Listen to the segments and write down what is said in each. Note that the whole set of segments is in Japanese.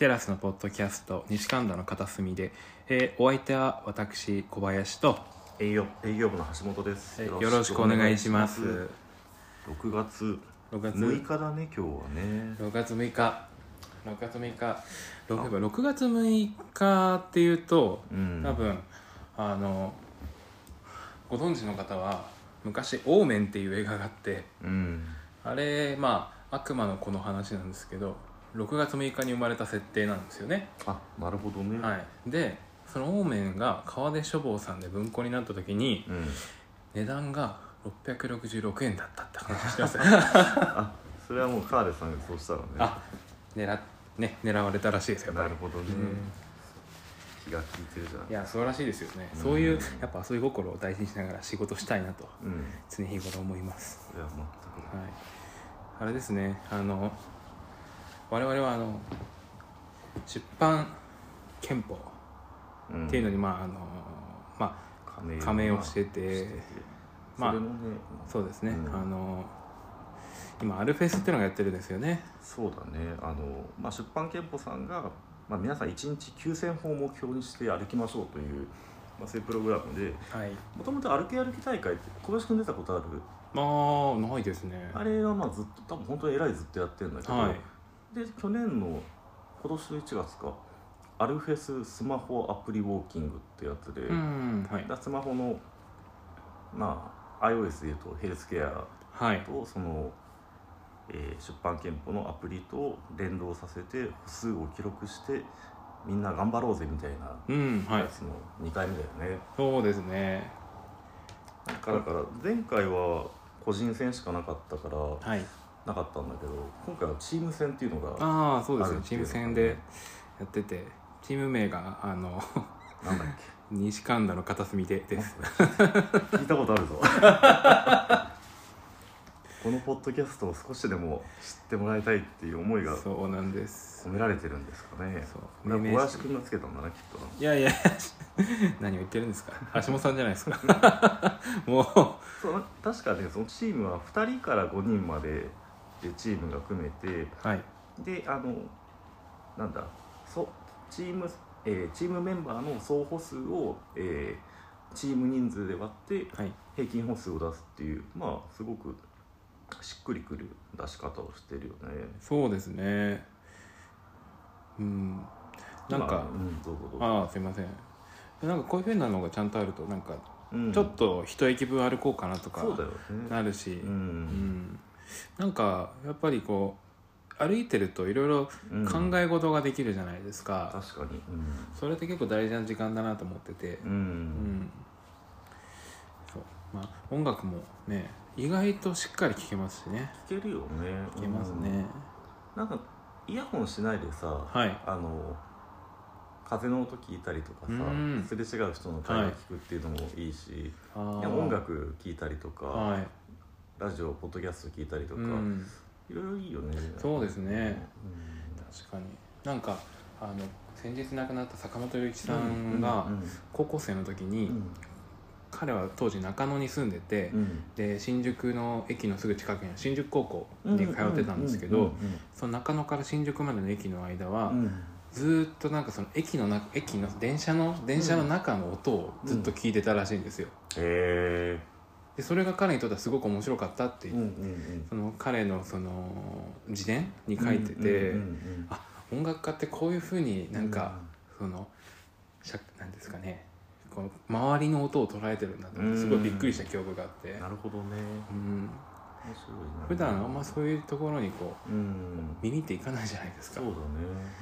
テラスのポッドキャスト西神田の片隅で、えーお相手は私小林と、営業営業部の橋本です、えーよろしくお願いします。6月6月6日だね今日はね。6月6日。6月6日。6 6月6日っていうとうん。多分あのご存知の方は昔「オーメン」っていう映画があってうん。あれまあ悪魔の子の話なんですけど6月6日に生まれた設定なんですよね。あなるほどね、はい。でそのオーメンが川出書房さんで文庫になった時にうん。値段が666円だったって話してます。あそれはもう川出さんがそうしたらね。あ狙っね狙われたらしいですよなるほどね、うん。気が利いてるじゃん。いやそうらしいですよね、うん。そういうやっぱ遊び心を大事にしながら仕事したいなとうん。常日頃思います。それは全く。はい。あれですねあの我々はあの出版憲法うん。っていうのにまああのまあ加盟をしててまあねそうですね、うん。あの今アルフェスっていうのがやってるんですよね。そうだね。あの、まあ、出版憲法さんが、まあ、皆さん1日9000歩を目標にして歩きましょうという、まあ、そういうプログラムではい。もともと歩き歩き大会って小林君出たことある？まあないですね。あれはまあずっと多分本当に偉いずっとやってるんだけど、はいで去年の今年の1月かアルフェススマホアプリウォーキングってやつで、うんはい。だスマホのまあ iOS でいうとヘルスケアはい。とその、えー出版憲法のアプリと連動させて歩数を記録してみんな頑張ろうぜみたいなうんはい。やつの2回目だよね、そうですね。だからだから前回は個人戦しかなかったからはいなかったんだけど今回はチーム戦っていうのがああそうですね。チーム戦でやっててチーム名があのなんだっ 西神田の片隅でです。け 聞いたことあるぞ。このポッドキャストを少しでも知ってもらいたいっていう思いがそうなんです。込められてるんですかね。そう。小林君がつけたんだなきっと。ないやいや何を言ってるんですか。橋本さんじゃないですか。もう。そうな確かねそのチームは2人から5人まででチームが組めてはい。であのなんだそチーム、えーチームメンバーの総歩数を、えーチーム人数で割ってはい。平均歩数を出すっていうまあすごくしっくりくる出し方をしてるよね。そうですね。うん。なんかまあうんどうぞどうぞ。ああすいません。なんかこういうふうなのがちゃんとあるとなんかうん。ちょっと一駅分歩こうかなとかなるし、ううんんなんかやっぱりこう歩いてるといろいろうん考え事ができるじゃないですか、確かに。それって結構大事な時間だなと思ってて。うん、そう。まあ音楽もね意外としっかり聴けますしね。聞けるよね。聴けますね、うん。なんかイヤホンしないでさ、はい。あの風の音聞いたりとかさうん。すれ違う人の会話聞くっていうのもいいし、ああいや音楽聞いたりとか、はい、ラジオポッドキャスト聞いたりとか、うん、いろいろいいよね。そうですね。う確かに。なんかあの先日亡くなった坂本龍一さんんがうん。高校生の時に、うん。彼は当時中野に住んでて、うん。で新宿の駅のすぐ近くに新宿高校に通ってたんですけどうんうんその中野から新宿までの駅の間は、うん。ずーっとなんかその駅のな駅の電車の電車の中の音をずっと聞いてたらしいんですよ。へでそれが彼にとってはすごく面白かったってえうんうん。その彼のその自伝にうん書いてて、うんうんあ音楽家ってこういうふうになんか、そのしゃなんですかねこの周りの音を捉えてるんだと思ってすごいびっくりした記憶があって、なるほどね。うん、普段あんまそういうところにこううん。耳っていかないじゃないですか。そうだね。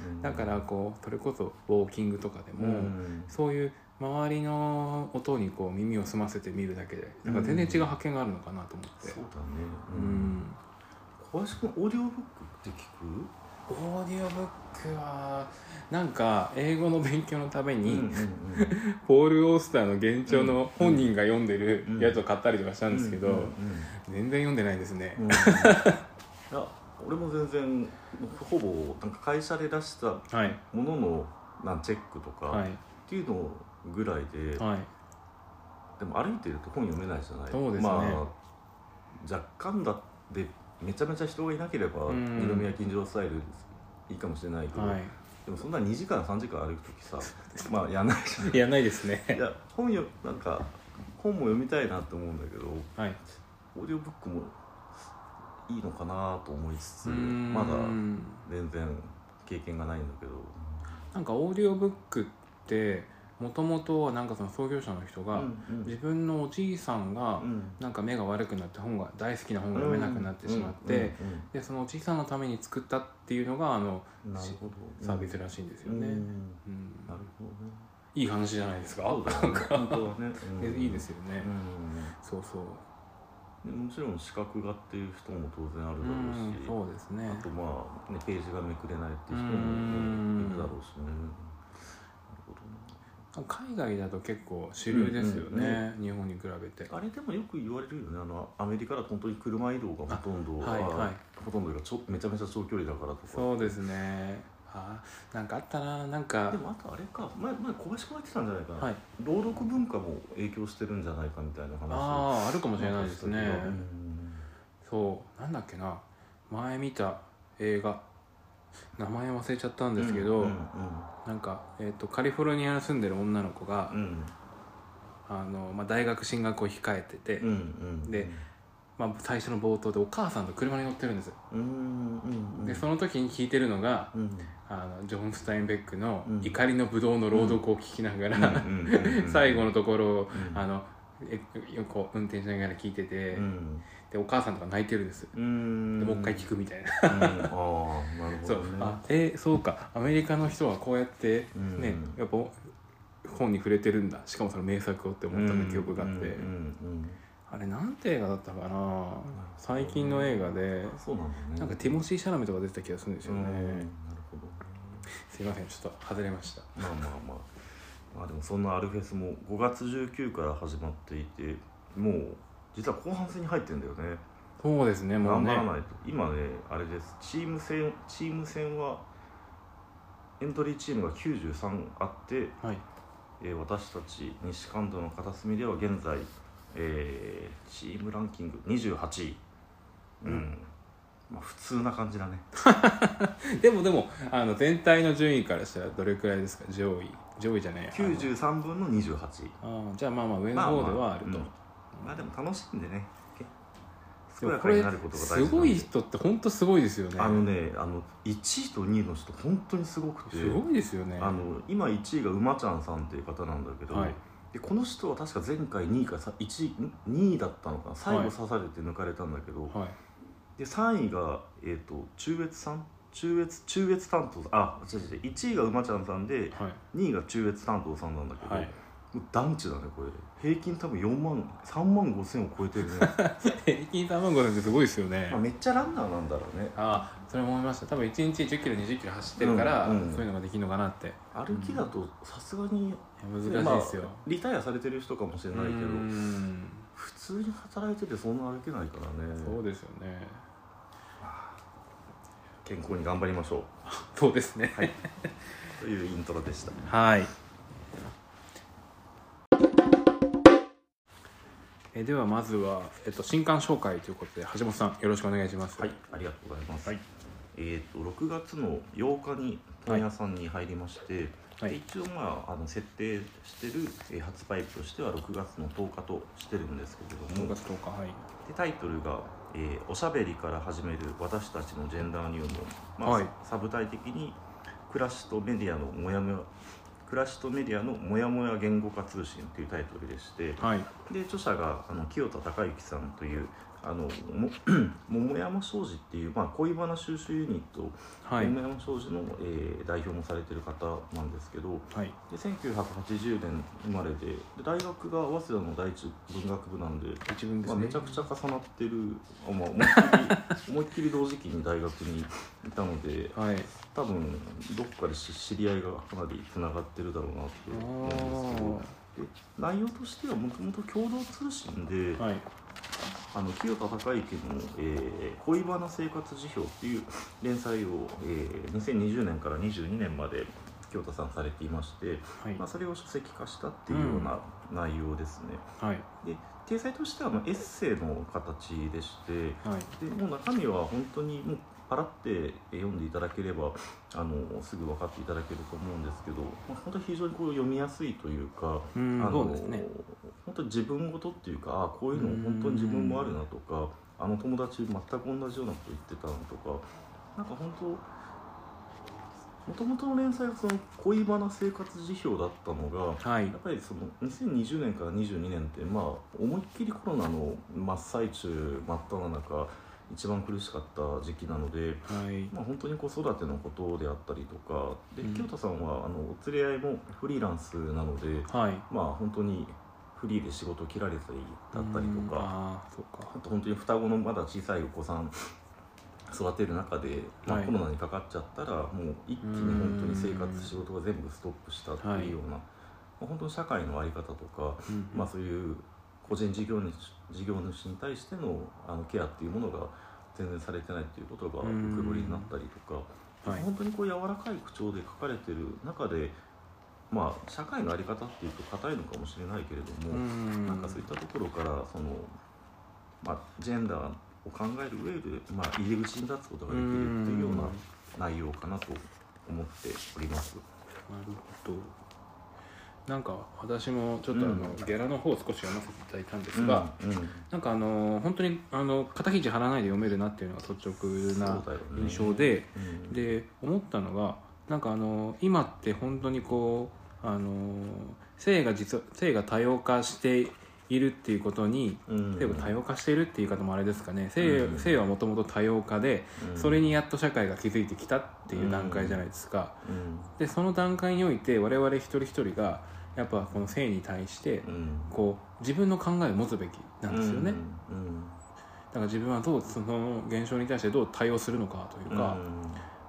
うん。だからこうそれこそウォーキングとかでも、うん。そういう周りの音にこう耳を澄ませて見るだけでなんか全然違う発見があるのかなと思って。そうだね。うん、小林君オーディオブックって聞く？オーディオブックはなんか英語の勉強のために、うんうん ポール・オースターの幻聴の本人が読んでるやつを買ったりとかしたうんんですけど、うんうん全然読んでないですね、うん。いや俺も全然ほぼなんか会社で出したはい。もののなんチェックとかはい。っていうのぐらいで、はい。でも歩いてると本読めないじゃない。そうですね。まあ若干だってめちゃめちゃ人がいなければうん。二宮金城スタイルいいかもしれないけど、はい。ででもそんな2時間3時間歩く時さまあやんないじゃん。いやないですね。いや本よなんか本も読みたいなって思うんだけどはい。オーディオブックもいいのかなと思いつつまだ全然経験がないんだけど。なんかオーディオブックってもともとはなんかその創業者の人が、うん自分のおじいさんがうん。なんか目が悪くなって本が大好きな本が読めなくなってしまって、でそのおじいさんのために作ったっていうのがあのうんなるほどサービスらしいんですよね、うん。うん。なるほどね。いい話じゃないですか？いいですよね、うん。そうそう。でもちろん資格がっていう人も当然あるだろうし、うんそうですね。あとまあ、ね、ページがめくれないっていう人うん。もいるだろうしね海外だと結構主流ですよね、うん日本に比べて。なあれでもよく言われるよね。あのアメリカだと本当に車移動がほとんどあはいはい。ほとんどがちょめちゃめちゃ長距離だからとか。そうですね。あなんかあったななんか。でもあとあれか。前前小林君が言ってたんじゃないかな、はい。朗読文化も影響してるんじゃないかみたいな話あああるかもしれないですね。うんそうなんだっけな。前見た映画名前忘れちゃったんですけど、うんなんか、えー、とカリフォルニアに住んでる女の子が、うん。うんあのまあ、大学進学を控えてて、うんうんでまあ、最初の冒頭でお母さんと車に乗ってるんです。よ、うんうんうん。でその時に聞いてるのがうん。あのジョン・スタインベックのうん「怒りのブドウ」の朗読を聞きながら、うんうんうんうん 最後のところを、うん。あのえこう運転しながら聞いてて、うんでお母さんとか泣いてるんです。うん。でもう一回聞くみたいな、うん。ああなるほそう。どねあえーそうか。アメリカの人はこうやってうん。ね、やっぱ本に触れてるんだ。しかもその名作をって思った記憶があって、あれなんて映画だったかな。最近の映画でそうなんだね。なんかティモシー・シャラメとか出てた気がするんですよね、うんなるほど。ねすいませんちょっと外れました。まあまあまあ。まあでもそんなアルフェスも5月19から始まっていてもう実は後半戦に入ってんだよね。そうですねもうね。頑張らないと。今ねあれです。チーム戦チーム戦はエントリーチームが93あって、はい。えー私たち西関東の片隅では現在、えーチームランキング28位。うん、まあ普通な感じだね。でもでもあの全体の順位からしたらどれくらいですか？上位。上位じゃないあの93分の28位。あーじゃあまあまあ上の方ではあると、まあまあうんまあでも楽しんでね。健やかになることが大事すごい人って本当すごいですよね。あのねあの1位と2位の人本当にすごくて。すごいですよね。あの今1位が馬ちゃんさんっていう方なんだけど、はい。でこの人は確か前回2位かさ1位ん2位だったのかな。最後はい刺されて抜かれたんだけど、はい。で3位が、えー、と中越さん？中越中越担当あ違う違う1位が馬ちゃんさんではい。2位が中越担当さんなんだけど、はい団地だねこれ。平均多分4万3万5千を超えてるね。平均卵なんてすごいですよね。まあめっちゃランナーなんだろうね。ああそれも思いました。多分1日1 0キロ2 0キロ走ってるから、うんうん。そういうのができるのかなって。い歩きだとさすがにや難しいですよ、まあリタイアされてる人かもしれないけど普通に働いててそんな歩けないからね。そうですよね。健康に頑張りましょう。そうですね。はい。というイントロでした。はいえではまずは、えっと、新刊紹介ということで橋本さんよろしくお願いします。はいありがとうございます、はい。えっ、と6月の8日に本屋さんに入りまして、はい。で一応まああの設定してる、えー発売日としては6月の10日としてるんですけれど6も月10日はい。でタイトルが、えーおしゃべりから始める私たちのジェンダー入門」まあはい。サブタイ的に暮らしとメディアのモヤモヤ暮らしとメディアのモヤモヤ言語化通信というタイトルでしてはい。で著者があの清田孝之さんというあのも 桃山商事っていう、まあ、恋バナ収集ユニット、はい。桃山商事の、えー代表もされてる方なんですけどはい。で1980年生まれでで大学が早稲田の第一文学部なんで、まあ、めちゃくちゃ重なってる、あまあ、思いっきり 思いっきり同時期に大学にいたのではい。多分どこかでし知り合いがかなりつながってるだろうなって思うんですけどで内容としてはもともと共同通信で、はいあの清田孝之の、えー恋バナ生活辞表」っていう連載を、えー2020年から22年まで清田さんされていまして、はい。まあ、それを書籍化したっていうような内容ですね。はい。で体裁としてはまあエッセイの形でしてはい。でもう中身は本当にもうパラって読んでいただければあのすぐ分かっていただけると思うんですけど、まあ、本当に非常にこう読みやすいというか、うんあのそうですね。本当に自分事っていうかあこういうの本当に自分もあるなとか、あの友達全く同じようなこと言ってたのとかなんか本当もともとの連載がその恋バナ生活辞表だったのがはい。やっぱりその2020年から22年ってまあ思いっきりコロナの真っ最中真っ只中一番苦しかった時期なので、はい。まあ、本当に子育てのことであったりとかでうん。清田さんはあのお連れ合いもフリーランスなのではい。まあ本当にフリーで仕事を切られたりだったりとうん。かああそうか。あと本当に双子のまだ小さいお子さん育てる中で、まあはい。コロナにかかっちゃったらもう一気に本当に生活仕事が全部ストップしたっていうような、まあ本当に社会の在り方とか、うん。まあ、そういう個人事業主事業主に対してのあのケアっていうものが全然されてないっていうことがうん。浮き彫りになったりとか、はい。本当にこう柔らかい口調で書かれてる中でまあ社会の在り方っていうと硬いのかもしれないけれども、うん。なんかそういったところからその、まあ、ジェンダーを考える上で、まあ、入り口に立つことができるっていうような内容かなと思っております。なるほどなんか私もちょっとあの、うんゲラの方を少し読ませていただいたんですが、うんうん。なんかあの本当にあの肩肘張らないで読めるなっていうのが率直な印象で、うん。で思ったのがなんかあの今って本当にこうあの性が実は性が多様化しているっていうことにうん。性が多様化しているっていう言い方もあれですかね。性,、うん。性はもともと多様化で、うん。それにやっと社会が気づいてきたっていう段階じゃないですか。うん。でその段階において我々一人一人がやっぱこの性に対してうん。こう自分の考えを持つべきなんですよね、うん。だから自分はどうその現象に対してどう対応するのかというか、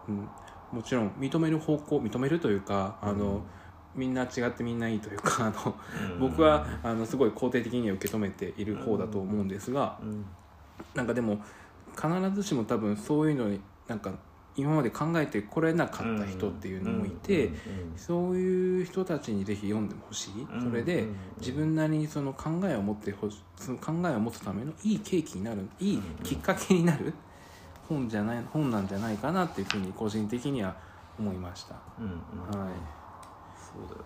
うん。もちろん認める方向認めるというかあの、みんな違ってみんないいというかあのうん。僕はあのすごい肯定的に受け止めている方だと思うんですがうん。なんかでも必ずしも多分そういうのになんか今まで考えてこれなかった人っていうのもいて、うんそういう人たちにぜひ読んでほしい、うんそれでうん自分なりにその考えを持ってほしその考えを持つためのいい契機になるいいきっかけになる本じゃない本なんじゃないかなっていうふうに個人的には思いました、うんうん。はい。そうだよね。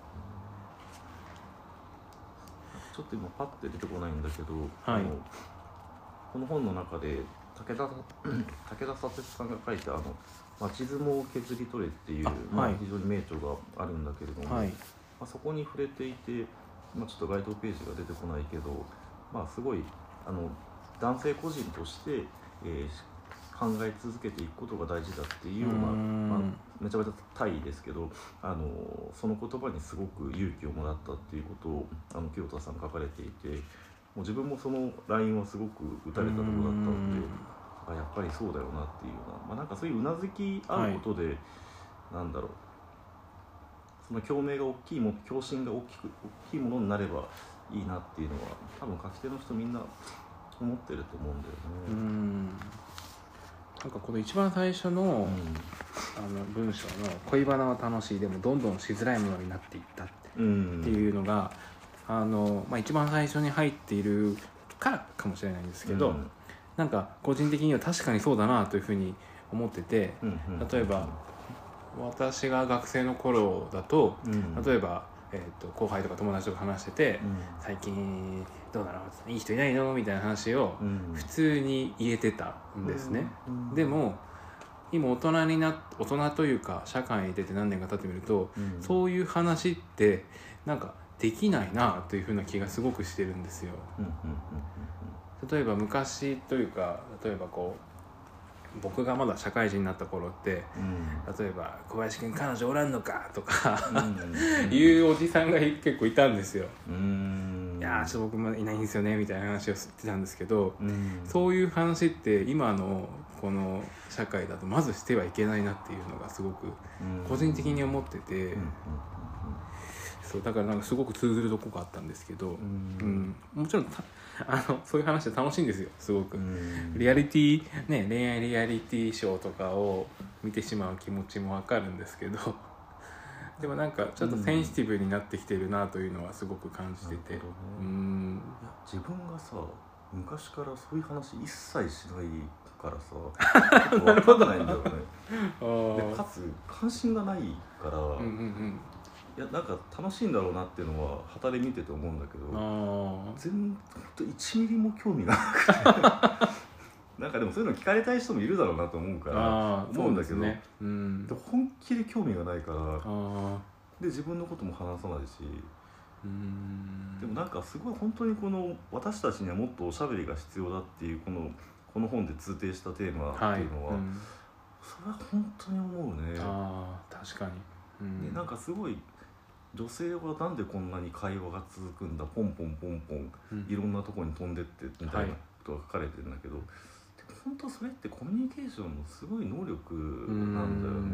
ちょっと今パッて出てこないんだけど、はい。この本の中で武田 武田砂鉄さんが書いたあの「町相撲を削り取れ」っていうあまあはい。非常に名著があるんだけれども、はい。まあ、そこに触れていて、まあ、ちょっと該当ページが出てこないけど、まあ、すごいあの男性個人として、えー考え続けていくことが大事だっていうようなまあ、めちゃめちゃ大意ですけどあのその言葉にすごく勇気をもらったっていうことをあの清田さん書かれていてもう自分もそのラインはすごく打たれたところだったのであやっぱりそうだよなっていうような、まあ、なんかそういううなずき合うことで、なんだろう。その共鳴が大きいも共振が大きく大きいものになればいいなっていうのは多分書き手の人みんな思ってると思うんだよね。ん。なんかこの一番最初の,、あの文章の「恋バナは楽しいでもどんどんしづらいものになっていった」っていうのが、あのまあ、一番最初に入っているからかもしれないんですけど、うん。なんか個人的には確かにそうだなというふうに思っててうんうん例えば私が学生の頃だとうん。例えば、えー、と後輩とか友達とか話しててうん「最近どうなの？いい人いないの?」みたいな話をうん。普通に言えてたんですね。うん。でも今大人になっ大人というか社会に出て何年か経ってみるとうん。そういう話ってなんかできないなというふうな気がすごくしてるんですよ。例えば昔というか例えばこう僕がまだ社会人になった頃ってうん例えば「小林君彼女おらんのか?」とかうんいうおじさんが結構いたんですよ。うんいやーちょっと僕もいないんですよねみたいな話をしてたんですけどうんそういう話って今のこの社会だとまずしてはいけないなっていうのがすごくうん個人的に思っててうんそうだからなんかすごく通ずるとこがあったんですけど、うん。うん、もちろんたあのそういう話で楽しいんですよすごく。う。ん。リアリティね恋愛リアリティショーとかを見てしまう気持ちもわかるんですけど でもなんかちょっとセンシティブになってきてるなというのはすごく感じてて。ね。うん。自分がさ昔からそういう話一切しないかからさ 分かんないんだよね。でかつ関心がないから、うんうんいやなんか楽しいんだろうなっていうのは旗で見てて思うんだけど全ほんと1ミリも興味がなくて。なんかでもそういうの聞かれたい人もいるだろうなと思うーから思うんだけどね。うん。で本気で興味がないからあで自分のことも話さないしでもなんかすごい本当にこの私たちにはもっとおしゃべりが必要だっていうこのこの本で通底したテーマはい、っていうのは、うん。それは本当に思うね。ああ確かに、うん、でなんかすごい女性はなんでこんなに会話が続くんだポンポンポンポンうん。いろんなところに飛んでってみたいなことが書かれてるんだけど、でも本当それってコミュニケーションのすごい能力なんだよね。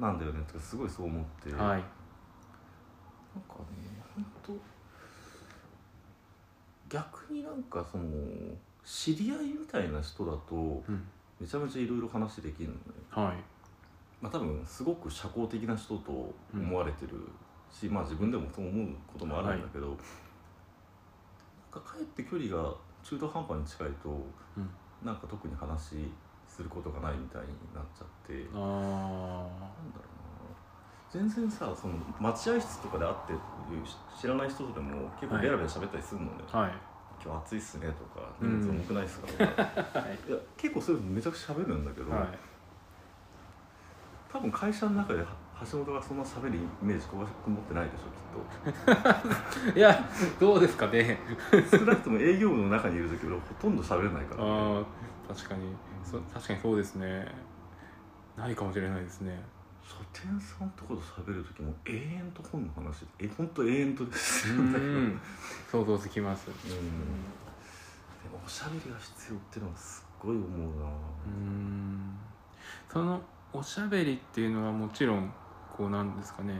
なんだよねってかすごいそう思って、うんはい。なんかね本当逆になんかその知り合いみたいな人だとうん。めちゃめちゃいろいろ話できるのね。はい。まあ、多分すごく社交的な人と思われてるし、まあ自分でもそう思うこともあるんだけど、なんかかえって距離が中途半端に近いと、うん。なんか特に話することがないみたいになっちゃって、なんだあろうな。全然さその待合室とかで会ってる知らない人とでも結構ベラベラ喋ったりするのね、あはい。今日暑いっすねとかうん荷物重くないっすかとか、はい。いや結構そういうのめちゃくちゃ喋るんだけど、は多分会社の中では橋本がそんな喋るイメージ小林君持ってないでしょきっい いやどうですかね。と少なくとも営業部の中にいる時俺ほとんど喋れないから、ね、ああ確かに。そ確かにそうですね。ないかもしれないですね。書店さんとこと喋る時も永遠と本の話。え本当永遠とですうるんだけどん。想像つきます。うん。でもおしゃべりが必要っていうのはすっごい思うな。うん。そのおしゃべりっていうのはもちろんこうなんですかね。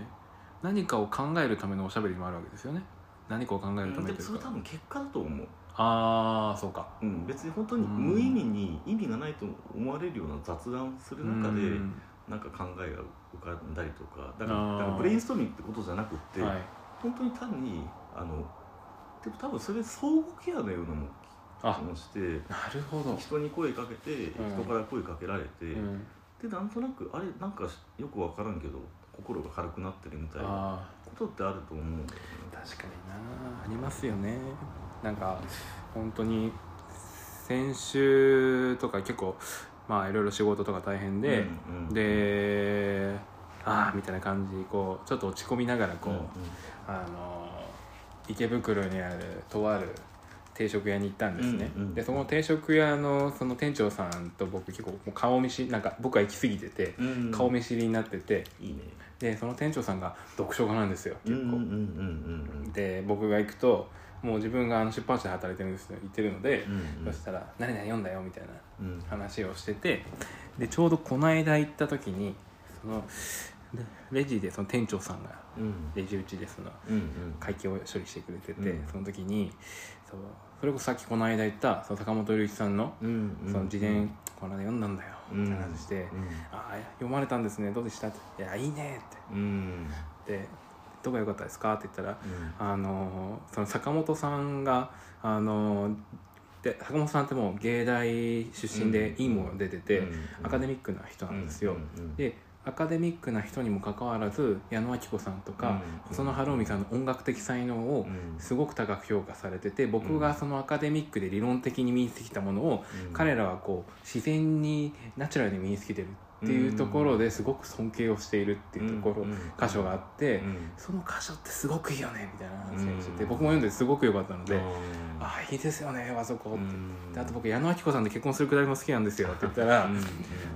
何かを考えるためのおしゃべりもあるわけですよね。何かを考えるためというか。多分結果だと思う、ああそうか。うん、別に本当に無意味に意味がないと思われるような雑談する中でうん。なんか考えが浮かんだりとか。だからだからブレインストーミングってことじゃなくって、はい。本当に単にあのでも多分それ相互ケアのようなもあ気もしてなるほど、人に声かけて、うん。人から声かけられて、うん、でなんとなくあれなんかよく分からんけど心が軽くなってるみたいなあことってあると思うんだよね。あ確かになありますよね。なんか本当に先週とか結構まあいろいろ仕事とか大変で、うんうんでああみたいな感じこうちょっと落ち込みながらこう、うんうん。あの池袋にあるとある定食屋に行ったんですね、うんうんでその定食屋のその店長さんと僕結構顔見知りなんか僕は行き過ぎてて、うん顔見知りになってていいね。でその店長さんが読書家なんですよ結構、うんうんうんうんで僕が行くともう自分があの出版社で働いてるんですよ言ってるので、うんうん。そしたら「何々読んだよ」みたいなうん。話をしててでちょうどこの間行った時にそのでレジでその店長さんがうん。レジ打ちでそのうんうん。会計を処理してくれてて、うん。その時にそうそれこそさっきこの間言ったその坂本龍一さんのその自伝、この間読んだんだようん。みたいな話して「ああ読まれたんですねどうでした?」って「いやいいね」って。で「どこが良かったですか?」って言ったらうん。あのその坂本さんがあので坂本さんってもう芸大出身でうん。いいもの出てて、うん。アカデミックな人なんですよ、でアカデミックな人にもかかわらず矢野明子さんとか、うん。細野晴臣さんの音楽的才能をうん。すごく高く評価されてて僕がそのアカデミックで理論的に身につけてきたものをうん。彼らはこう自然にナチュラルに身につけてるっていうところですごく尊敬をしているっていうところ、箇所があって、うんその箇所ってすごくいいよねみたいな話をしてて、うん。僕も読んですごく良かったので、うん。ああいいですよねあそこって、あと僕矢野明子さんで結婚するくだりも好きなんですよって言ったら、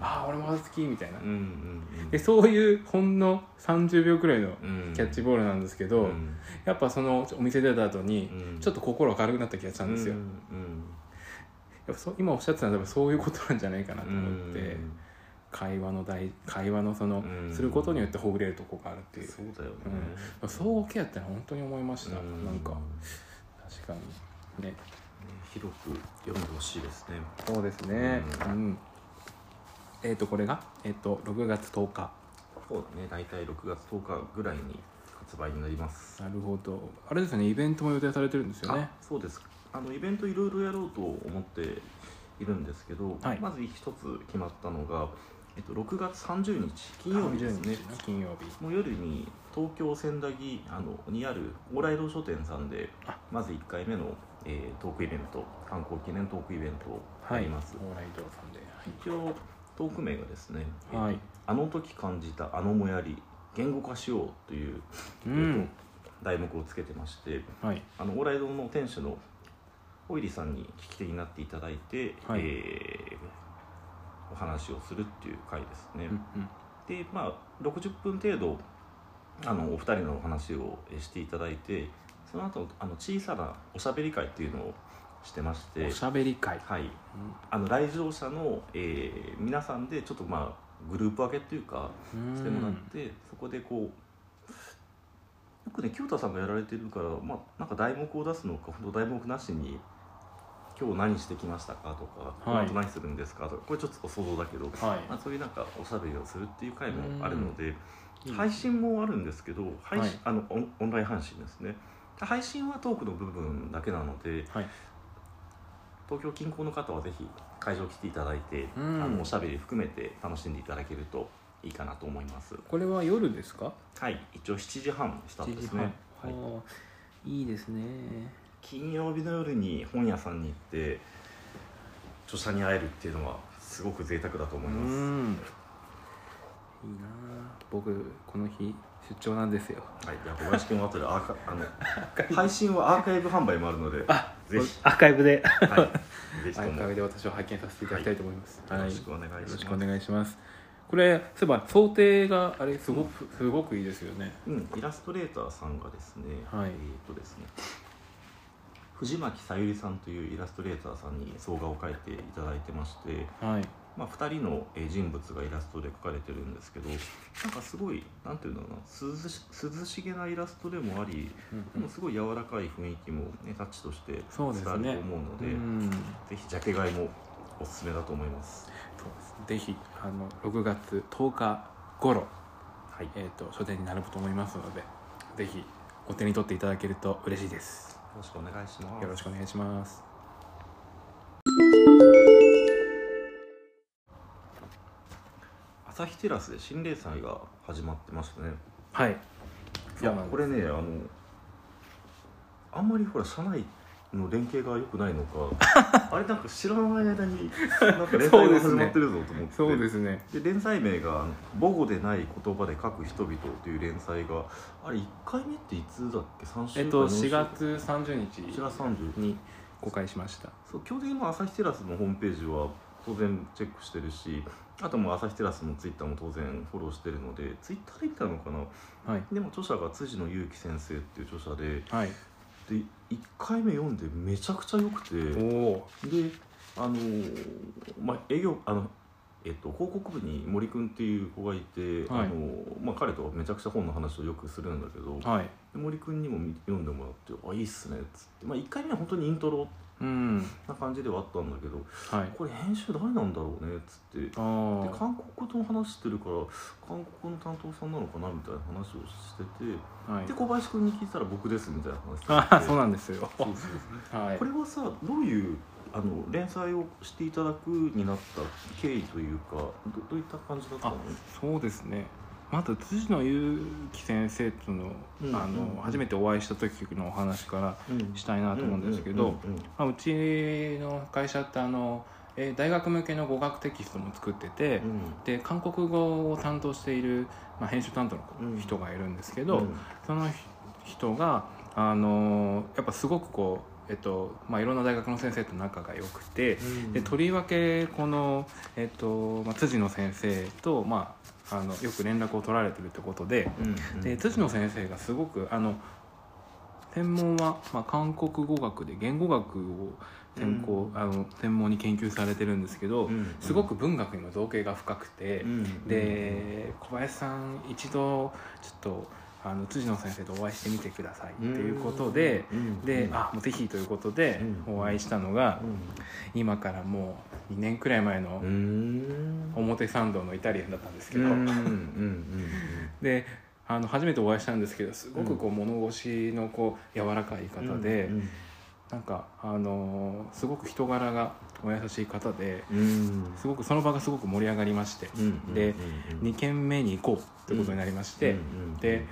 ああ俺も好きみたいな、でそういうほんの30秒くらいのうん。キャッチボールなんですけど、うん。やっぱそのお店出た後にうん。ちょっと心が軽くなった気がしたんですよ、うんやっぱそう今おっしゃってたのはそういうことなんじゃないかなとうん思って、会話の大会話のその、うん。することによってほぐれるとこがあるっていう、そうだよね。うん、相互ケアって本当に思いました、うん。なんか確かに。ね。ね広く読んでほしいですね。そうですね。ううん、えっ、とこれが？えっ、と6月10日。そうだね。大体6月10日ぐらいに発売になります。なるほど。あれですよね。イベントも予定されてるんですよね。あそうです。あのイベントいろいろやろうと思っているんですけど、はい。まず一つ決まったのが、えっと、6月30日金曜日ですね。30日の金曜日。の夜に東京千駄木あのにある往来堂書店さんであ。まず1回目の、えートークイベント観光記念トークイベントをはい。やります、往来堂さんで。一応トーク名がですね、えーはい。あの時感じたあのもやり言語化しようという、うえーんと題目をつけてましてはい。あの往来堂の店主のおいりさんに聞き手になっていただいて、はい。えーお話をするっていう回ですね、うんうん。でまあ60分程度あのお二人のお話をえしていただいてその後あの小さなおしゃべり会っていうのをしてまして。おしゃべり会。はい。あの来場者の、えー皆さんでちょっとまあグループ分けっていうかうん。してもらってそこでこうよくね清田さんがやられてるから、まあ、なんか題目を出すのか本当題目なしに「今日何してきましたか?」とか「この後何するんですか?」とかこれちょっと想像だけど、はい。まあ、そういうなんかおしゃべりをするっていう回もあるのでいい配信もあるんですけど配信、はい。あのオンオンライン配信ですね。配信はトークの部分だけなのではい。東京近郊の方はぜひ会場来ていただいて、うん。あのおしゃべり含めて楽しんでいただけるといいかなと思います。これは夜ですか？はい。一応7時半スタートですね、はい、はあいいですね金曜日の夜に本屋さんに行って著者に会えるっていうのはすごく贅沢だと思ういます、ん。いいな。あ僕この日出張なんですよ。はい、じゃあ小林君は後でアーカあの配信はアーカイブ販売もあるのであぜひ。アーカイブで。はい、ぜひアーカイブで私を拝見させていただきたいと思います、はい。ろしくお願いします。よろしくお願いします。これそういえば想定があれすごくすごくいいですよね。うん、イラストレーターさんがですね、はい。えっ、とですね、藤巻さゆりさんというイラストレーターさんに草画を描いていただいてまして、はい。まあ、2人のえー人物がイラストで描かれてるんですけどなんかすごいなんていうんだろうな涼し涼しげなイラストでもありでもすごい柔らかい雰囲気も、ね、タッチとしてそうですね。伝わると思うのでうん。ぜひジャケ買いもおすすめだと思います。そうです。ぜひあの6月10日頃、はい、えー、と書店に並ぶと思いますのでぜひお手に取っていただけると嬉しいです。よろしくお願いします。よろしくお願いします朝日テラスで心霊祭が始まってましたね。はいいやこれねあのあんまりほら社内の連携が良くないのか。あれなんか知らない間に なんか連載が始まってるぞと思って。そうですね。で連載名が「母語でない言葉で書く人々」という連載があれ1回目っていつだっけ？3週間えっと4週4月30日。4月30に公開しました。そう基本的にも朝日テラスのホームページは当然チェックしてるしあともう朝日テラスのツイッターも当然フォローしてるのでツイッターで見たのかな？はい。でも著者が辻野祐樹先生っていう著者ではいで1回目読んでめちゃくちゃ良くて。であのーまあ営業あのえっと、広告部に森君っていう子がいて、はい。あのまあ、彼とはめちゃくちゃ本の話をよくするんだけど、はい。で森君にも見読んでもらって「あいいっすね」っつって、まあ、1回目は本当にイントロうん。な感じではあったんだけどはい。これ編集誰なんだろうねっつって。で韓国語と話してるから韓国語の担当さんなのかなみたいな話をしててはい。で小林君に聞いたら僕ですみたいな話あー そうなんですよ。そうそう。はい。これはさどういうあの連載をしていただくになった経緯というかどどういった感じだったの？そうですね。まず辻野祐樹先生との,、うんあのうん。初めてお会いした時のお話からうん。したいなと思うんですけど、うちの会社ってあの、えー大学向けの語学テキストも作ってて、うん。で韓国語を担当している、まあ、編集担当うんの人がいるんですけど、うん。その人があのやっぱすごくこう、えっとまあ、いろんな大学の先生と仲が良くて、うん。でとりわけこの、えっとまあ、辻野先生と、まあ、あのよく連絡を取られてるってことでうん。うんで辻野先生がすごくあの専門は、まあ、韓国語学で言語学を専攻、あの専門に研究されてるんですけど、うん。すごく文学にも造形が深くて、うん。で小林さん一度ちょっとあの辻野先生とお会いしてみてくださいっていうことで。うん。であもうぜひということでうん。お会いしたのが今からもう2年くらい前の表参道のイタリアンだったんですけど、であの初めてお会いしたんですけどすごくこう物腰のこう柔らかい方で、うんなんかあのすごく人柄がお優しい方でうん。すごくその場がすごく盛り上がりまして、うんでうん2軒目に行こうということになりまして、うんうんで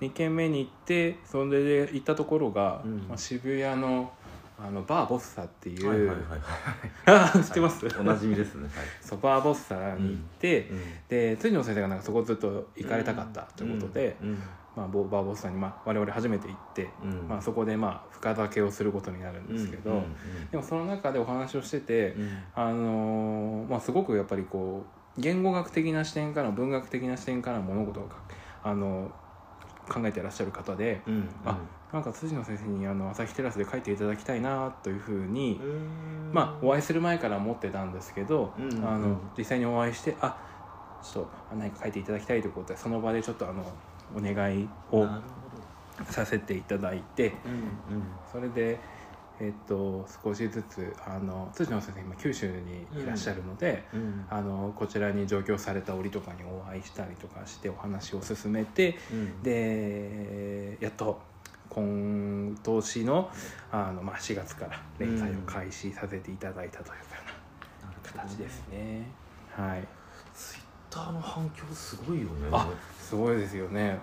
2, 軒目に行ってそれで行ったところが、うん。まあ、渋谷のあのバーボッサっていう、はいはいはいはい。あ 知ってます、おなじみですね。はい。そうバーボッサに行って、うんで辻野先生がなんかそこずっと行かれたかったということで、うんまあ、ボバーボッサに、まあ、我々初めて行って、うん。まあ、そこでまあ深酒をすることになるんですけど、うんうんでもその中でお話をしてて、うん。あのーまあ、すごくやっぱりこう言語学的な視点から文学的な視点から物事をかあの考えていらっしゃる方でうんうん。あなんか辻野先生にあの朝日テラスで書いていただきたいなというふうに、うん。まあ、お会いする前から思ってたんですけど、うんあのうん。実際にお会いしてあちょっと何か書いていただきたいということでその場でちょっとあのお願いをさせていただいてどうん。うん。それで、えっと少しずつあの辻野先生今九州にいらっしゃるので。うん。あのこちらに上京された折とかにお会いしたりとかしてお話を進めてうん。でやっと今年のあの、まあ、4月から連載を開始させていただいたというような形ですね。はい、ツイッターの反響すごいよね。あすごいですよね。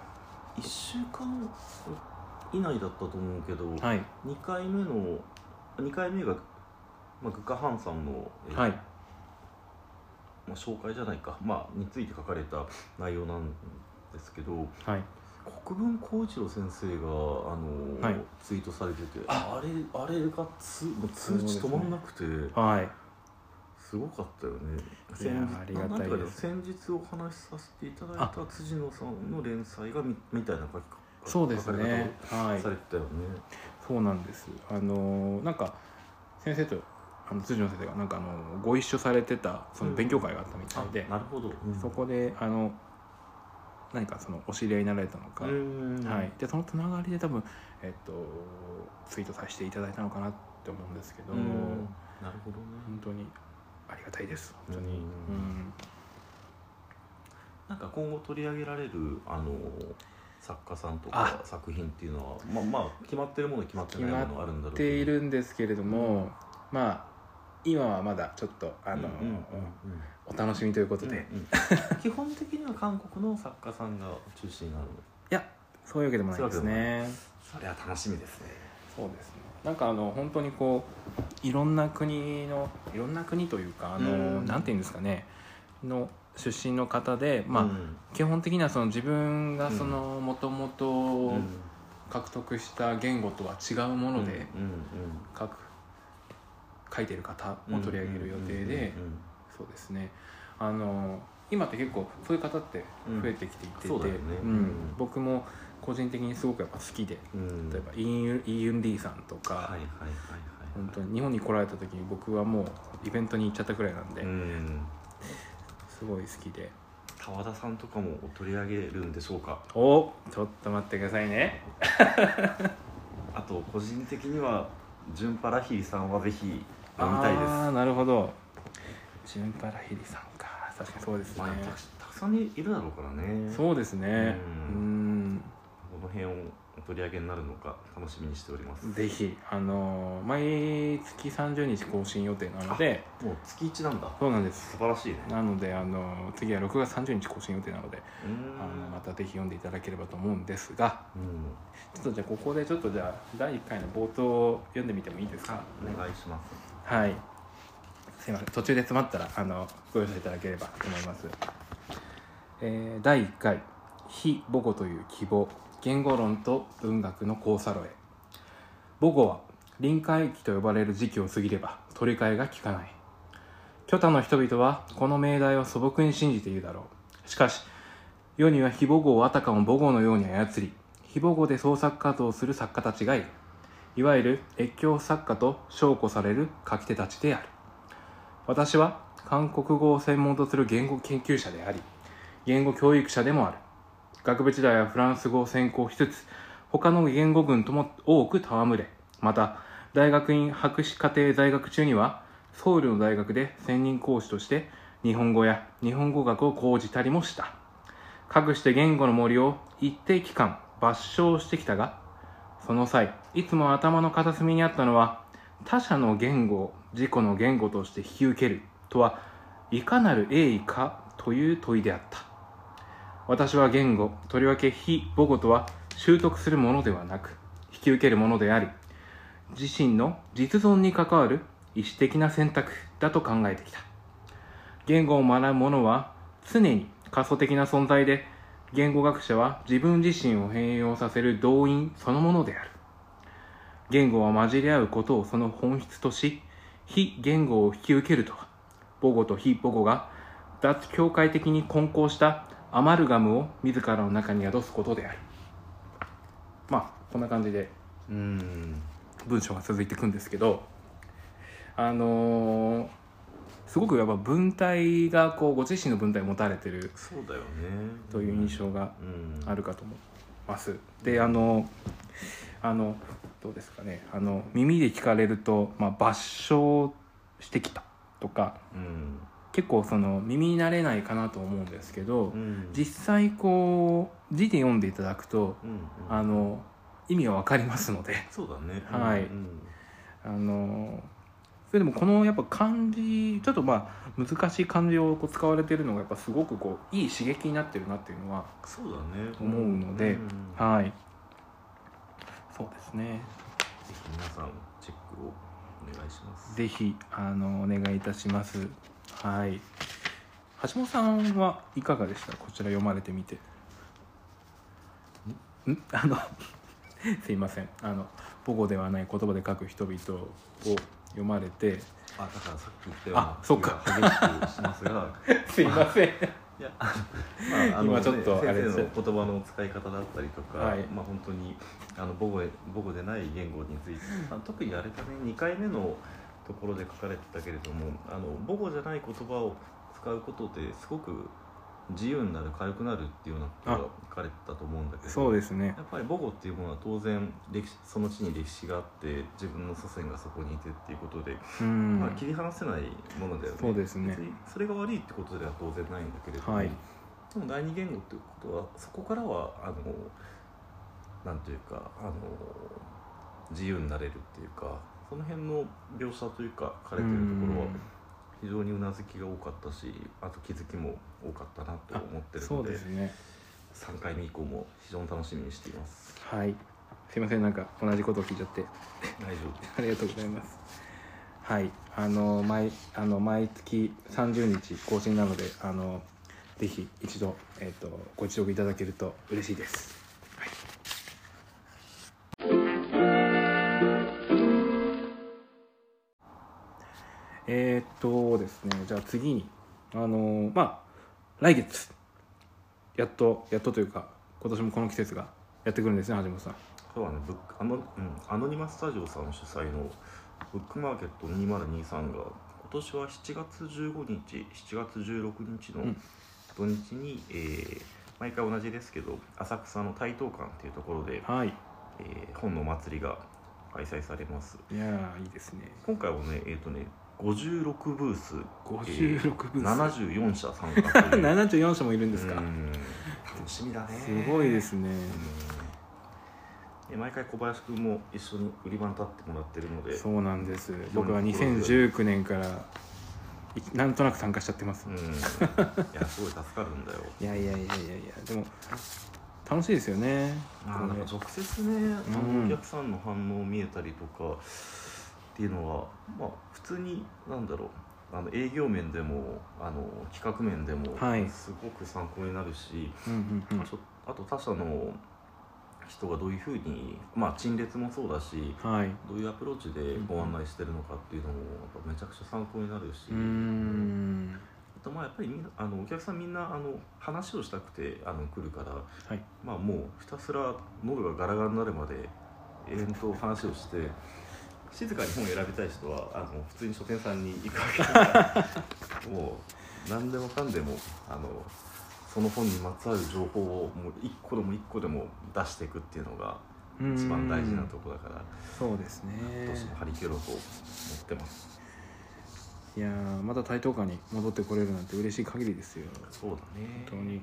1週間以内だったと思うけど、はい、2回目の2回目が、まあ、グカハンさんの、えーはい、まあ、紹介じゃないか、まあ、について書かれた内容なんですけどはい、国分光一郎先生があの、はい。ツイートされててああれあれがつもう通知止まんなくてはい、すごかったよね。いやありがたいです。先日お話しさせていただいた辻野さんの連載がみみたいな書きそうですね。はい。さ、れてたよね、そうなんです。あのなんか先生とあの辻野先生がなんかあのご一緒されてたその勉強会があったみたいで。あなるほど、そこであの何かそのお知り合いになられたのか、うん。はい、でそのつながりで多分、えっと、ツイートさせていただいたのかなって思うんですけど、うん。なるほどね。本当にありがたいです。本当に、うん。うん。なんか今後取り上げられるあの作家さんとあ。か作品っていうのはまあまあ決まってるもの決まってないものあるんだろうっているんですけれども、まあ今はまだちょっとあの、うんうんうんお楽しみということで、いうんうん。基本的には韓国の作家さんが中心になるやそういうわけでもないですね。それは楽しみですね。そうですねなんかあの本当にこういろんな国のいろんな国というかあの、うん。なんていうんですかねの出身の方で、まあうん。基本的にはその自分がそのもともうとん。獲得した言語とは違うもので書く書いてる方を取り上げる予定でそうですね。あの今って結構そういう方って増えてきていてて、うんね。うん。うん。僕も個人的にすごくやっぱ好きでうん。うん例えばイーユンイーユン・リーさんとか、本当に日本に来られた時に僕はもうイベントに行っちゃったくらいなんで、うん。すごい好きで。川田さんとかも取り上げるんでしょうか？おちょっと待ってくださいね。あと個人的にはジュンパラヒリさんはぜひ読みたいです。ああなるほど。ジュンパラヒリさん。か確かにそうですね、まあ、たくさんいるだろうからね。そうですね。ううん。この辺を取り上げになるのか楽しみにしております。ぜひあのー毎月30日更新予定なので。もう月1なんだ。そうなんです。素晴らしいね。なのであのー次は6月30日更新予定なのでうあのまんたぜひ読んでいただければと思うんですが。うん。ちょっとじゃあここでちょっとじゃあ第1回の冒頭を読んでみてもいいですか？お願いします。はいすいません途中で詰まったらあのご容赦いただければと思います、えー第1回「非母語という希望言語論と文学の交差路へ」母語は臨界期と呼ばれる時期を過ぎれば取り替えが効かない。巨他の人々はこの命題を素朴に信じているだろう。しかし世には非母語をあたかも母語のように操り非母語で創作活動をする作家たちがいる。いわゆる越境作家と称呼される書き手たちである。私は韓国語を専門とする言語研究者であり言語教育者でもある。学部時代はフランス語を専攻しつつ他の言語群とも多く戯れまた大学院博士課程在学中にはソウルの大学で専任講師として日本語や日本語学を講じたりもした。かくして言語の森を一定期間抜唱してきたがその際いつも頭の片隅にあったのは他者の言語自己の言語として引き受けるとはいかなる栄意かという問いであった。私は言語とりわけ非母語とは習得するものではなく引き受けるものであり自身の実存に関わる意思的な選択だと考えてきた。言語を学ぶ者は常に過疎的な存在で言語学者は自分自身を変容させる動員そのものである。言語は混じり合うことをその本質とし非言語を引き受けると。は母語と非母語が脱境界的に混交したアマルガムを自らの中に宿すことである。まあこんな感じでうん。文章が続いていくんですけどあのーすごくやっぱ文体がこうご自身の文体を持たれてるそうだよね。という印象がうん。あるかと思います。であのあのどうですかね。あの耳で聞かれると、まあ、抜笑してきたとかうん結構その耳に慣れないかなと思うんですけど、うん。実際こう字で読んでいただくとうんうん。あの意味は分かりますので。そうだね。はいうん。あのそれでもこのやっぱ漢字ちょっとまあ難しい漢字をこう使われてるのがやっぱすごくこういい刺激になってるなっていうのはそうだね。思うのでんぜはいそうですね。ひ皆さんチェックをお願いします。ぜひあのお願いいたします。はい。橋本さんはいかがでした？こちら読まれてみて。ん？あのすいません。あの母語ではない言葉で書く人々を読まれて。あだからさっき言ったようなあそっか激しくしますが。すいませんいや、まあ、あの今ちょっと先生の言葉の使い方だったりとか、はい。まあ本当にあの母語へ母語でない言語について、あ特にあれだね2回目のところで書かれてたけれどもあの母語じゃない言葉を使うことですごく自由になる軽くなるっていうようなことが書かれてたと思うんだけどそうですね。やっぱり母語っていうものは当然歴史その地に歴史があって自分の祖先がそこにいてっていうことで、うん。まあ、切り離せないものだよね。そうですね。それが悪いってことでは当然ないんだけれども、はい。でも第二言語っていうことはそこからはあのなんというかあの自由になれるっていうかその辺の描写というか書かれてるところは非常にうなずきが多かったしあと気づきも多かったなと思ってるそのでうですね3回目以降も非常に楽しみにしていますはいすいませんなんか同じことを聞いちゃって大丈 ありがとうございます。はい、あの毎あの毎月30日更新なので、あのぜひ一度えっ、とご視聴いただけると嬉しいです。はい。えーっとですね、じゃあ次にあのまあ来月やっとやっとというか今年もこの季節がやってくるんですね、橋本さん。そうだねブックあの、うん、アノニマスタジオさん主催のブックマーケット2023が今年は7月15日7月16日のうん土日に、えー毎回同じですけど浅草の台東館っていうところで、はい。えー本の祭りが開催されますいやーいいですね。今回はねえっ、とね56ブース56ブース。74社参加という74 社もいるんですか。うん楽しみだねすごいですね。で毎回小林君も一緒に売り場に立ってもらってるのでそうなんです。僕は2019年からいなんとなく参加しちゃってます。うん、いやすごい助かるんだよ いやいやいやいやいやでも楽しいですよね。あーなんか直接ねお客さんの反応見えたりとかっていうのはまあ普通になんだろうあの営業面でもあの企画面でもはいすごく参考になるし、あと他社の人がどういうふうにまあ陳列もそうだしうん。はい。どういうアプローチでご案内してるのかっていうのもやっぱめちゃくちゃ参考になるし。あとまあやっぱりみんなあのお客さんみんなあの話をしたくてあの来るから、はいまあもうひたすら喉がガラガラになるまで永遠と話をして静かに本を選びたい人はあの普通に書店さんに行くわけだからもう何でもかんでもあのその本にまつわる情報をもう一個でも一個でも出していくっていうのが一番大事なところだからそうですね。どうしても張り切ろうと思ってます。いやーまた台東館に戻ってこれるなんて嬉しい限りですよ。そうだね。本当にうん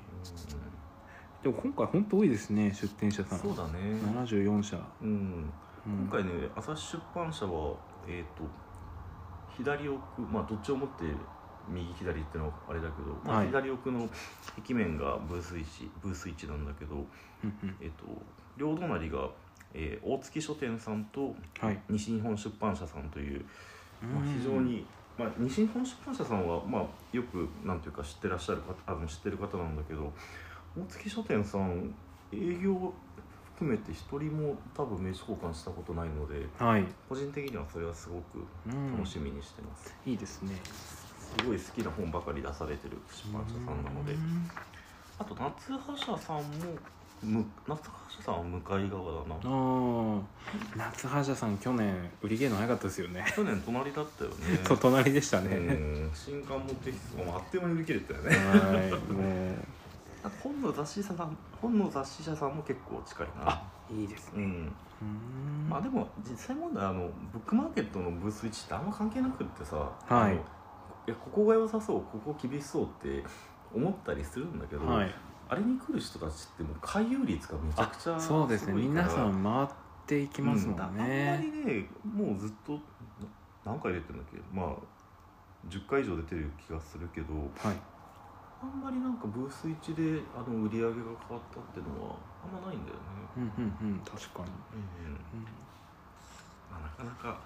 でも今回本当多いですね出店者さん。そうだね。74社。うん、うん今回ね朝日出版社はえっ、と左奥まあどっちを持って右左ってのはあれだけど、まあはい。左奥の壁面がブース1ブース1なんだけど、えっと両隣が、えー大月書店さんとはい。西日本出版社さんという、まあ、うん非常に、まあ、西日本出版社さんは、まあ、よくなんていうか知ってらっしゃる方あの知ってる方なんだけど大月書店さん営業含めて一人も多分名刺交換したことないのではい。個人的にはそれはすごくうん。楽しみにしてます、いいですね。すごい好きな本ばかり出されてる出版社さんなので。うん。あと夏葉社さんもむ夏葉社さんは向かい側だな。夏葉社さん去年売り切れの早かったですよね。去年隣だったよね。そう隣でしたね、うん。新刊持ってきてあっという間に売り切れてたよね。はいもあと本の雑誌社さん本の雑誌社さんも結構近いな。あういいですね。うん。うん。まあでも実際問題あのブックマーケットのブース1ってあんま関係なくってさ、はい。あのいやここが良さそうここ厳しそうって思ったりするんだけど、はい。あれに来る人たちってもう回遊率がめちゃくちゃそうですね。ごいから皆さん回っていきますもんうん。だあんまりね、ねもうずっとな何回出てるんだっけ？まあ10回以上出てる気がするけどはいあんまりなんかブース1であの売り上げが変わったっていうのはあんまないんだよね、うんうんうん確かに、うんうん。まあ、なかなか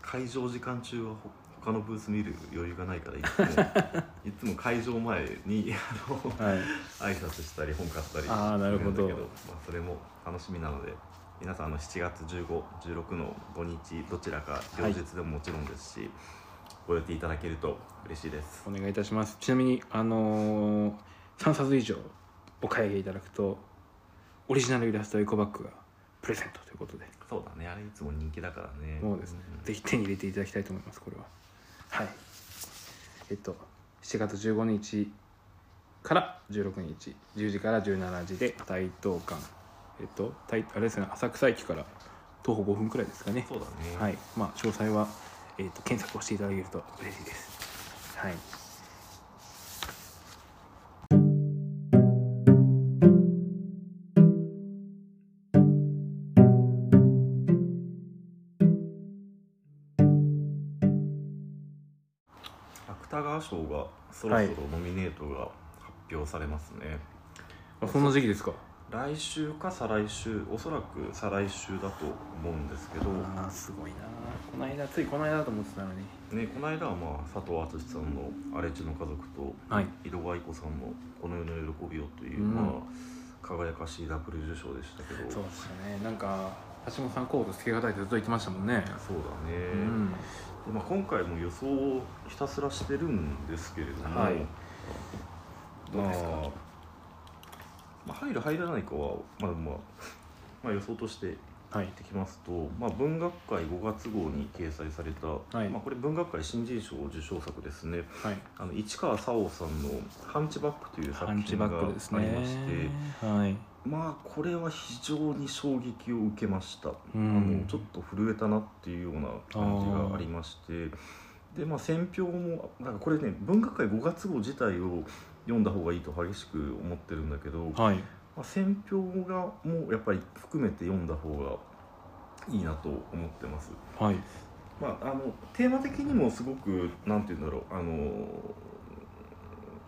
会場時間中はほ他のブース見る余裕がないからいつも。いつも会場前にあのはい。挨拶したり本買ったりあーなるほど。まあ、それも楽しみなので皆さんあの7月1516の土日どちらか両日でももちろんですし、ご予定いただけると嬉しいです。お願いいたします。ちなみにあのー、3冊以上お買い上げいただくとオリジナルイラストエコバッグがプレゼントということで。そうだね。あれいつも人気だからね。そうですね、んぜひ手に入れていただきたいと思いますこれは。はい。えっと7月15日から16日。10時から17時。で台東館。えっと台あれですね。浅草駅から徒歩5分くらいですかね。そうだね。はい。まあ詳細は、えっと検索をしていただけると嬉しいです。はい。芥川賞がそろそろノミネートが発表されますね、あそんな時期ですか？来週か再来週おそらく再来週だと思うんですけどああすごいな。この間ついこの間だと思ってたのに。ね、この間はまあ佐藤敦さんの「荒地の家族」とはい。井戸愛子さんの「この世の喜びを」という、うん。まあ輝かしいダブル受賞でしたけど。そうですよね。なんか橋本さんコードつけがたいってずっと言ってましたもんね。そうだね、うん。でまあ、今回も予想をひたすらしてるんですけれども、はい。どうまあですか？まあ、入る入らないかは、まあまあ、まあ予想としてはい。言ってきますと、まあ、文学界5月号に掲載された、はい。まあ、これ文学界新人賞受賞作ですね。はい。あの市川沙央さんの「ハンチバック」という作品がありまして、はい。まあこれは非常に衝撃を受けました、うん。あのちょっと震えたなっていうような感じがありまして。でまあ選評もなんかこれね文学界5月号自体を読んだ方がいいと激しく思ってるんだけど、はい。まあ、選評がもうやっぱり含めて読んだ方がいいなと思ってます。はい。まあ、あのテーマ的にもすごくなんて言うんだろうあの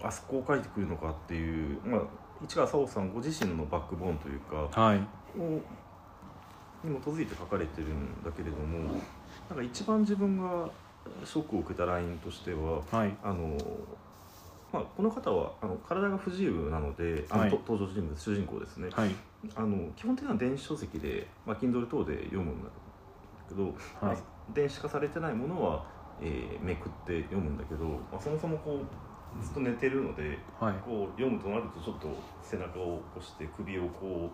あそこを書いてくるのかっていう、まあ、市川沙央さんご自身のバックボーンというかはい。をに基づいて書かれてるんだけれどもなんか一番自分がショックを受けたラインとしてははい。あの、まあ、この方はあの体が不自由なのであの、はい。と登場人物主人公ですね。はい。あの基本的には電子書籍で、まあ、Kindle 等で読むんだけど、まあはい電子化されてないものは、えーめくって読むんだけど、まあ、そもそもこうずっと寝てるのではい。こう読むとなるとちょっと背中を起こして首をこ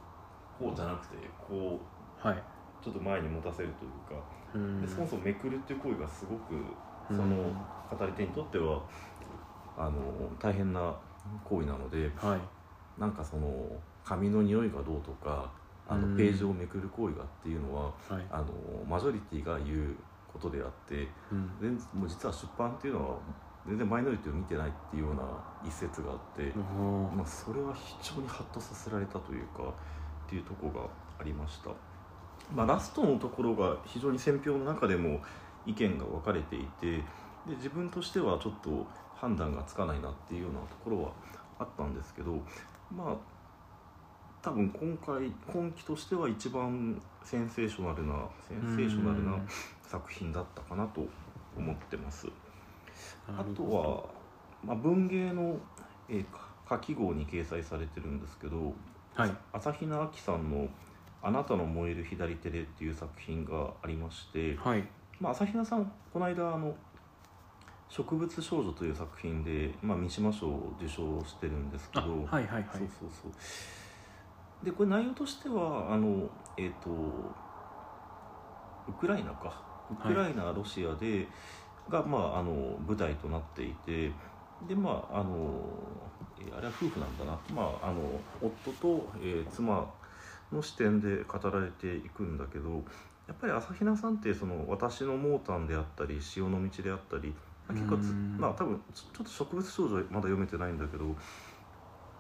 うこうじゃなくてこうはい。ちょっと前に持たせるというか。うん。でそもそもめくるっていう行為がすごくうん。その語り手にとってはあの大変な行為なのではい。なんかその紙の匂いがどうとかあうん。のページをめくる行為がっていうのははい。あのマジョリティが言うことであってうん。全もう実は出版っていうのは全然マイノリティを見てないっていうような一節があって、まあ、それは非常にハッとさせられたというかっていうところがありました。まあ、ラストのところが非常に選評の中でも意見が分かれていてで自分としてはちょっと判断がつかないなっていうようなところはあったんですけどまあ多分今回今期としては一番センセーショナルなセンセーショナルな作品だったかなと思ってます。あとは、まあ、文芸の、えー、書き号に掲載されてるんですけど、はい。朝比奈亜紀さんの「あなたの燃える左手で」っていう作品がありまして、はい。まあ、朝比奈さんこの間あの「植物少女」という作品で、まあ、三島賞を受賞してるんですけあど、はいはいはい。そうそうそう。でこれ内容としてはあのえっ、とウクライナか。ウクライナ、ロシアでが、まあ、あの舞台となっていてでまああのえーあれは夫婦なんだな、まあ、あの夫と、えー妻の視点で語られていくんだけどやっぱり朝比奈さんってその私の濃淡であったり潮の道であったり結構まあ多分ちょっと植物少女まだ読めてないんだけど、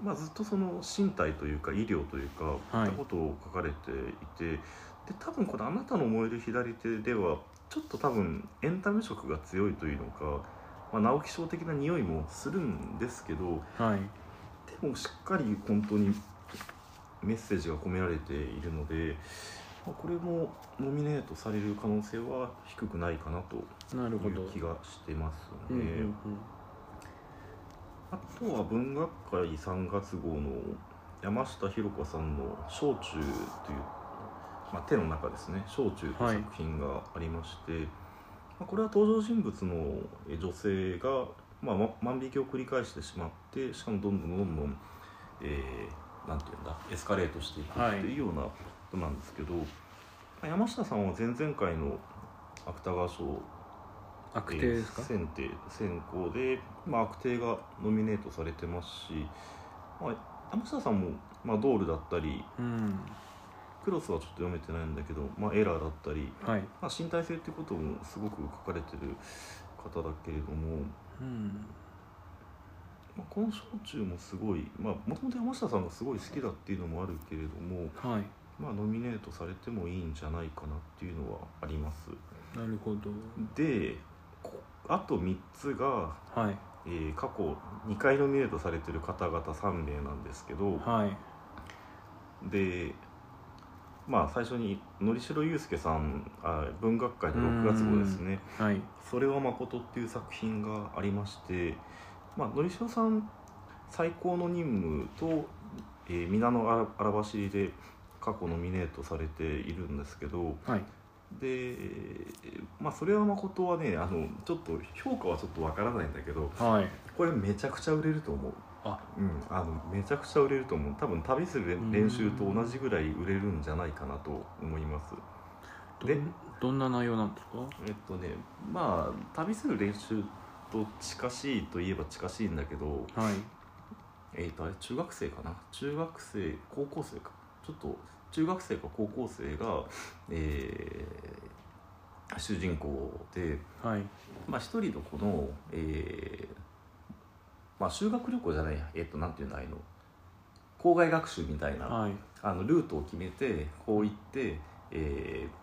まあ、ずっとその身体というか医療というか、はい。いったことを書かれていてで多分この「あなたの燃える左手」ではちょっと多分エンタメ色が強いというのか、まあ、直木賞的な匂いもするんですけどはい。でもしっかり本当にメッセージが込められているので、まあ、これもノミネートされる可能性は低くないかなとなるほど。いう気がしてますうんうんね。あとは文学界3月号の山下ひろ子さんの「小中」という、まあ、手の中ですね「小中」という作品がありまして、まあ、これは登場人物のえ女性が、まあ、ま万引きを繰り返してしまってしかもどんどんどんどん、えーなんていうんだエスカレートしていくってはいいうようなことなんですけど、まあ山下さんは前々回の芥川賞悪定ですか？えー選定選考で、まあ、悪定がノミネートされてますし、まあ、山下さんも、まあ、ドールだったりうん。クロスはちょっと読めてないんだけど、まあ、エラーだったり、はい。まあ、身体性っていうこともすごく書かれてる方だけれども、うん。まあ、この焼酎もすごいもともと山下さんがすごい好きだっていうのもあるけれども、はいまあ、ノミネートされてもいいんじゃないかなっていうのはあります。なるほど。でこあと3つがはい。えー過去2回ノミネートされてる方々3名なんですけどはい。でまあ最初にのりしろゆうすけさんあ文学界の6月号ですね。はい「それは誠」っていう作品がありまして、まあのりしろさん最高の任務と、えー皆のあら荒走りで過去ノミネートされているんですけどはい。でまあそれは誠はねあのちょっと評価はちょっとわからないんだけどはい。これめちゃくちゃ売れると思う。あ。うん。あのめちゃくちゃ売れると思う。多分旅する練練習と同じぐらい売れるんじゃないかなと思います。でどんどんな内容なんですか？えっとねまあ旅する練習と近しいといえば近しいんだけどはい。えっとあれ中学生かな？中学生高校生かちょっと中学生か高校生がえー主人公ではい。まあ、一人の子の、えーまあ、修学旅行じゃないや、えっとなんていうのあの。校外学習みたいな、はい。あのルートを決めてこう行って、えー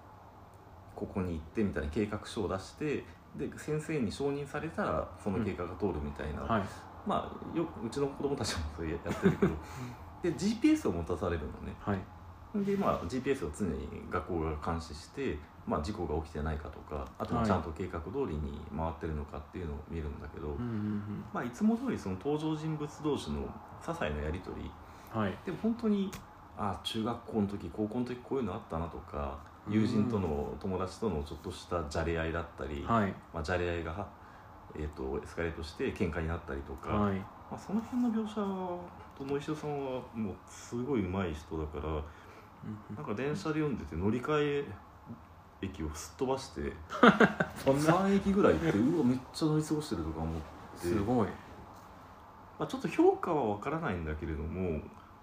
ここに行ってみたいな計画書を出してで先生に承認されたらその計画が通るみたいな、はい。まあよくうちの子供たちもそうやってるけど で GPS を持たされるのね。はい。でまあ GPS を常に学校が監視して、まあ、事故が起きてないかとかあとははい。ちゃんと計画通りに回ってるのかっていうのを見るんだけど、うんうんまあ、いつも通りその登場人物同士の些細なやり取りうんはい。でも本当にあ中学校の時高校の時こういうのあったなとか友人との友達とのちょっとしたじゃれ合いだったり、はい。まあ、じゃれ合いが、えー、とエスカレートして喧嘩になったりとか、はい。まあ、その辺の描写は野石さんはもうすごい上手い人だからうんなんか電車で読んでて乗り換え駅をすっ飛ばしてそんな3駅ぐらい行ってうわめっちゃ乗り過ごしてるとか思って。すごい。まあ、ちょっと評価は分からないんだけれども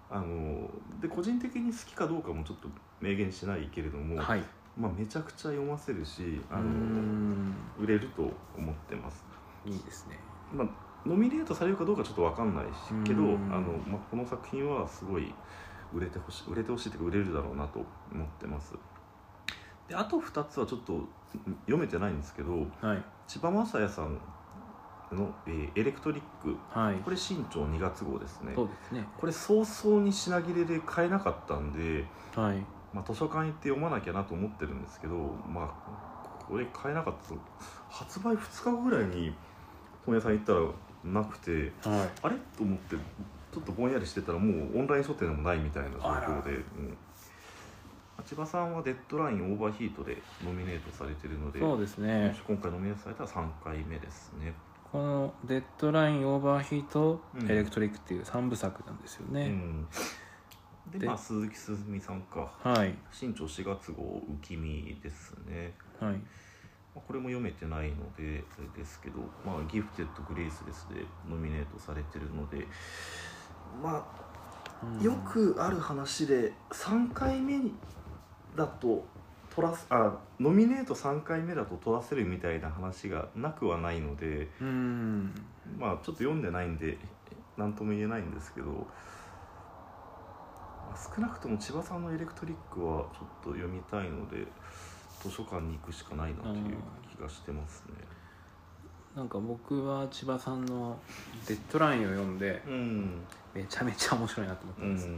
あので個人的に好きかどうかもちょっと明言しないけれども、はい。まあ、めちゃくちゃ読ませるしあうのん。売れると思ってます、いいですね。まあ、ノミネートされるかどうかちょっと分かんないしけどあうん。の、まあ、この作品はすごい売れてほしい売れてほしいというか売れるだろうなと思ってます。であと2つはちょっと読めてないんですけどはい。千葉雅也さんの、えーエレクトリック。はい。これ新潮2月号ですね。そうですね。これ早々に品切れで買えなかったんで、はい。まあ、図書館行って読まなきゃなと思ってるんですけどまあこれ買えなかった。と発売2日後ぐらいに本屋さん行ったらなくてはい。あれ？と思ってちょっとぼんやりしてたらもうオンライン書店でもないみたいな状況で、うん、千葉さんは「デッドラインオーバーヒート」でノミネートされてるのでそうですね。今回ノミネートされたら3回目ですね。この「デッドラインオーバーヒート、うん。エレクトリック」っていう3部作なんですよね、うん、ででまあ鈴木すずみさんか。はい。新潮4月号「浮見」ですね。はいまあこれも読めてないのでですけど「まあ、ギフテッド・グレイスレス」でノミネートされてるのでまうん。あよくある話で3回目だと取らすあノミネート3回目だと取らせるみたいな話がなくはないのでうん。まあちょっと読んでないんで何とも言えないんですけど、まあ少なくとも千葉さんのエレクトリックはちょっと読みたいので図書館に行くしかないなという気がしてますね。なんか僕は千葉さんの「デッドライン」を読んでうん。めちゃめちゃ面白いなと思ったうんです、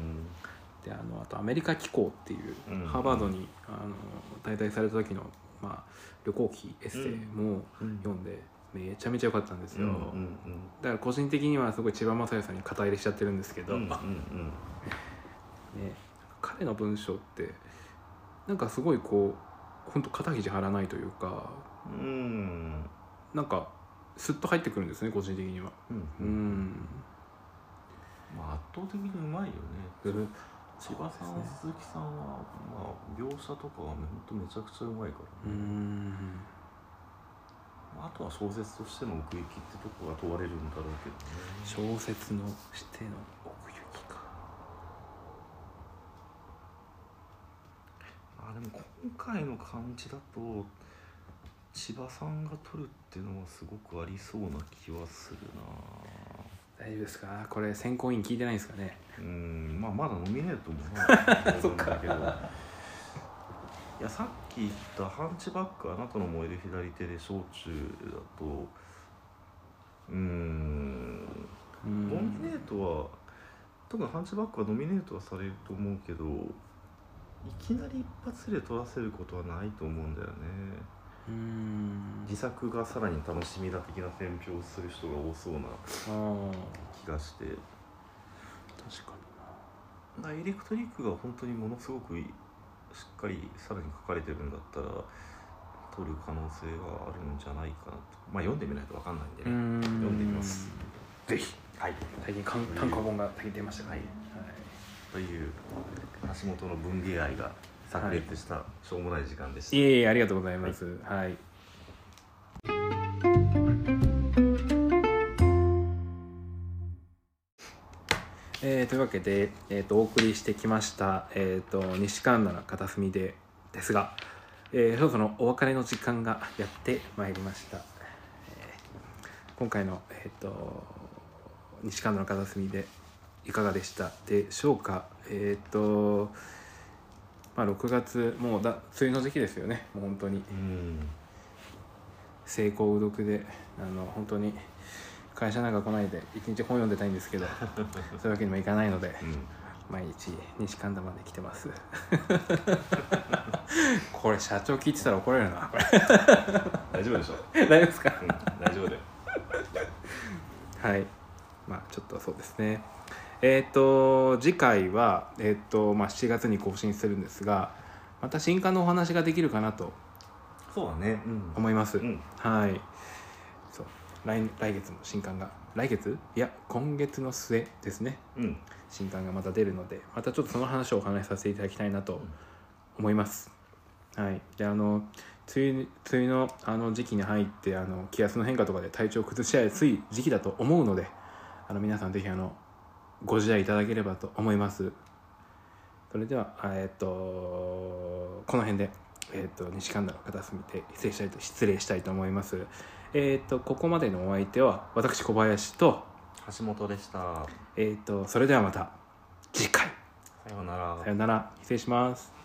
であのあと「アメリカ機構」っていう、うん。ハーバードにあの滞在された時の、まあ、旅行記エッセイもうん。読んで、めちゃめちゃ良かったんですよ、うんうんだから個人的にはすごい千葉雅也さんに肩入れしちゃってるんですけど、うんうん。ね、彼の文章ってなんかすごいこう本当肩肘張らないというかうん。うんなんかスッと入ってくるんですね個人的には。うんまあ圧倒的にうまいよね。う。ん千葉さん、そうですね鈴木さんは、まあ、描写とかは本当めちゃくちゃうまいからうね、ん。まああとは小説としての奥行きってとこが問われるんだろうけどね。小説のしての奥行きかあでも今回の感じだと千葉さんが撮るっていうのはすごくありそうな気はする大丈夫ですか？これ選考委員聞いてないんですかね？なうんまあまだノミネートもないそっかだけど。いやさっき言った「ハンチバックあなたの燃える左手で焼酎」だとうーんうん。ノミネートは特にハンチバックはノミネートはされると思うけどいきなり一発で取らせることはないと思うんだよね。うん。自作がさらに楽しみだ的な選評をする人が多そうな気がして。確かだからエレクトリックが本当にものすごくいしっかりさらに書かれてるんだったら取る可能性があるんじゃないかなと。まあ読んでみないと分かんないんでにね読読んでみます。ぜひ。はい。最近単単行本が最近出ましたね。はいという橋本の文芸愛が炸裂したしょうもない時間でした、いえいえありがとうございます。はい、えーというわけで、えー、とお送りしてきました、えー、と西神田の片隅でですが、えーそろそろお別れの時間がやってまいりました、えー今回の、えー、と西神田の片隅でいかがでしたでしょうか？えっ、とまあ6月もうだ梅雨の時期ですよねもう本当に。うん。成功うどくであの本当に会社なんか来ないで一日本読んでたいんですけど そういうわけにもいかないのでうん。毎日西神田まで来てます。これ社長聞いてたら怒られるな大丈夫でしょう、大丈夫ですか？うん、大丈夫だよはい。まあちょっとそうですねえっ、と次回は、えっとまあ、7月に更新するんですがまた新刊のお話ができるかなとそうだね。うん。思います、うん。はい。そう。来来月も新刊が来月？いや今月の末ですね。うん。新刊がまた出るのでまたちょっとその話をお話しさせていただきたいなと思います、はい。であの梅雨梅雨のあの時期に入ってあの気圧の変化とかで体調を崩しやすい時期だと思うのであの皆さんぜひあのご自愛いただければと思います。それではえっ、とこの辺で、えっと西神田の片隅で失礼したいと失礼したいと思います。えっ、とここまでのお相手は私小林と橋本でした。えっ、とそれではまた次回。さようなら。さよなら。失礼します